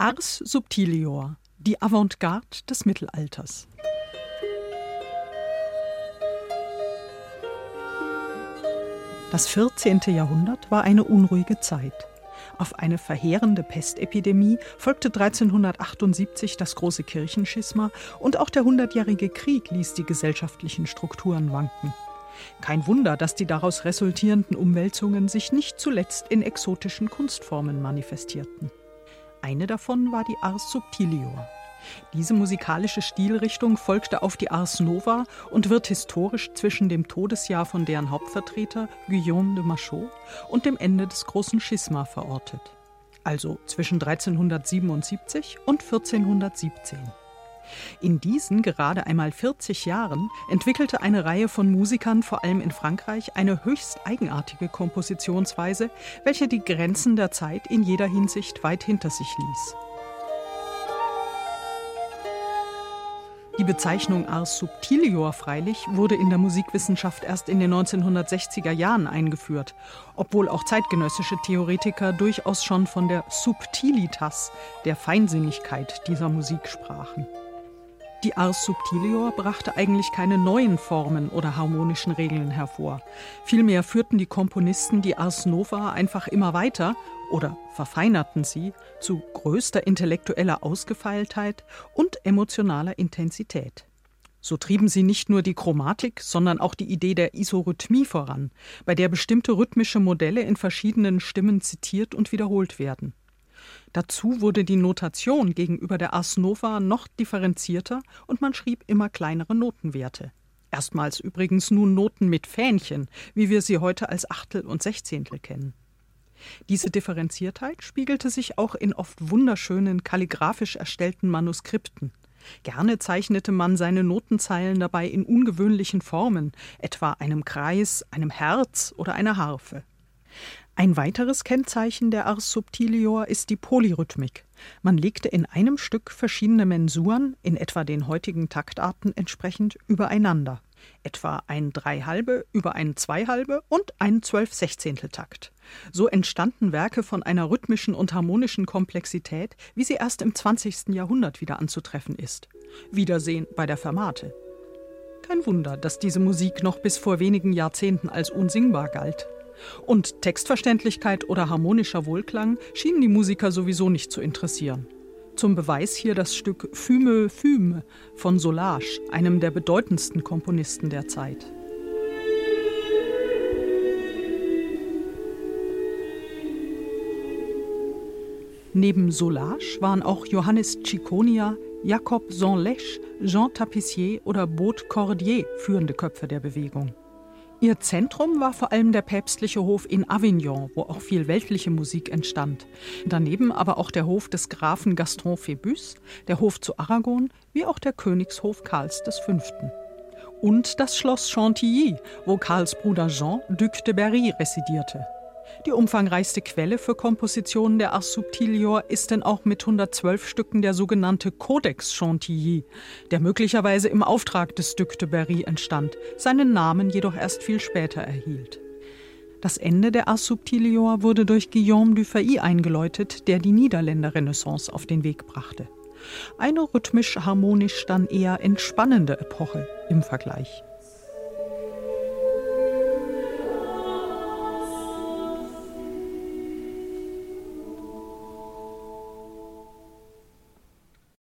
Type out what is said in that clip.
Ars Subtilior, die Avantgarde des Mittelalters. Das 14. Jahrhundert war eine unruhige Zeit. Auf eine verheerende Pestepidemie folgte 1378 das große Kirchenschisma und auch der Hundertjährige Krieg ließ die gesellschaftlichen Strukturen wanken. Kein Wunder, dass die daraus resultierenden Umwälzungen sich nicht zuletzt in exotischen Kunstformen manifestierten. Eine davon war die Ars Subtilior. Diese musikalische Stilrichtung folgte auf die Ars Nova und wird historisch zwischen dem Todesjahr von deren Hauptvertreter Guillaume de Machaut und dem Ende des Großen Schisma verortet. Also zwischen 1377 und 1417. In diesen gerade einmal 40 Jahren entwickelte eine Reihe von Musikern, vor allem in Frankreich, eine höchst eigenartige Kompositionsweise, welche die Grenzen der Zeit in jeder Hinsicht weit hinter sich ließ. Die Bezeichnung Ars Subtilior freilich wurde in der Musikwissenschaft erst in den 1960er Jahren eingeführt, obwohl auch zeitgenössische Theoretiker durchaus schon von der Subtilitas, der Feinsinnigkeit dieser Musik sprachen. Die Ars Subtilior brachte eigentlich keine neuen Formen oder harmonischen Regeln hervor. Vielmehr führten die Komponisten die Ars Nova einfach immer weiter oder verfeinerten sie zu größter intellektueller Ausgefeiltheit und emotionaler Intensität. So trieben sie nicht nur die Chromatik, sondern auch die Idee der Isorhythmie voran, bei der bestimmte rhythmische Modelle in verschiedenen Stimmen zitiert und wiederholt werden. Dazu wurde die Notation gegenüber der Ars Nova noch differenzierter und man schrieb immer kleinere Notenwerte. Erstmals übrigens nun Noten mit Fähnchen, wie wir sie heute als Achtel und Sechzehntel kennen. Diese Differenziertheit spiegelte sich auch in oft wunderschönen, kalligraphisch erstellten Manuskripten. Gerne zeichnete man seine Notenzeilen dabei in ungewöhnlichen Formen, etwa einem Kreis, einem Herz oder einer Harfe. Ein weiteres Kennzeichen der Ars Subtilior ist die Polyrhythmik. Man legte in einem Stück verschiedene Mensuren, in etwa den heutigen Taktarten entsprechend, übereinander. Etwa ein Dreihalbe über einen Zweihalbe und einen Zwölf-Sechzehnteltakt. So entstanden Werke von einer rhythmischen und harmonischen Komplexität, wie sie erst im 20. Jahrhundert wieder anzutreffen ist. Wiedersehen bei der Fermate. Kein Wunder, dass diese Musik noch bis vor wenigen Jahrzehnten als unsingbar galt. Und Textverständlichkeit oder harmonischer Wohlklang schienen die Musiker sowieso nicht zu interessieren. Zum Beweis hier das Stück Fume Fume von Solage, einem der bedeutendsten Komponisten der Zeit. Neben Solage waren auch Johannes Ciconia, Jacob Sanlèche, Jean Tapissier oder Baud Cordier führende Köpfe der Bewegung. Ihr Zentrum war vor allem der päpstliche Hof in Avignon, wo auch viel weltliche Musik entstand. Daneben aber auch der Hof des Grafen Gaston Phébus, der Hof zu Aragon, wie auch der Königshof Karls V. Und das Schloss Chantilly, wo Karls Bruder Jean, Duc de Berry, residierte. Die umfangreichste Quelle für Kompositionen der Ars Subtilior ist denn auch mit 112 Stücken der sogenannte Codex Chantilly, der möglicherweise im Auftrag des Duc de Berry entstand, seinen Namen jedoch erst viel später erhielt. Das Ende der Ars Subtilior wurde durch Guillaume du Fay eingeläutet, der die Niederländer Renaissance auf den Weg brachte. Eine rhythmisch harmonisch dann eher entspannende Epoche im Vergleich.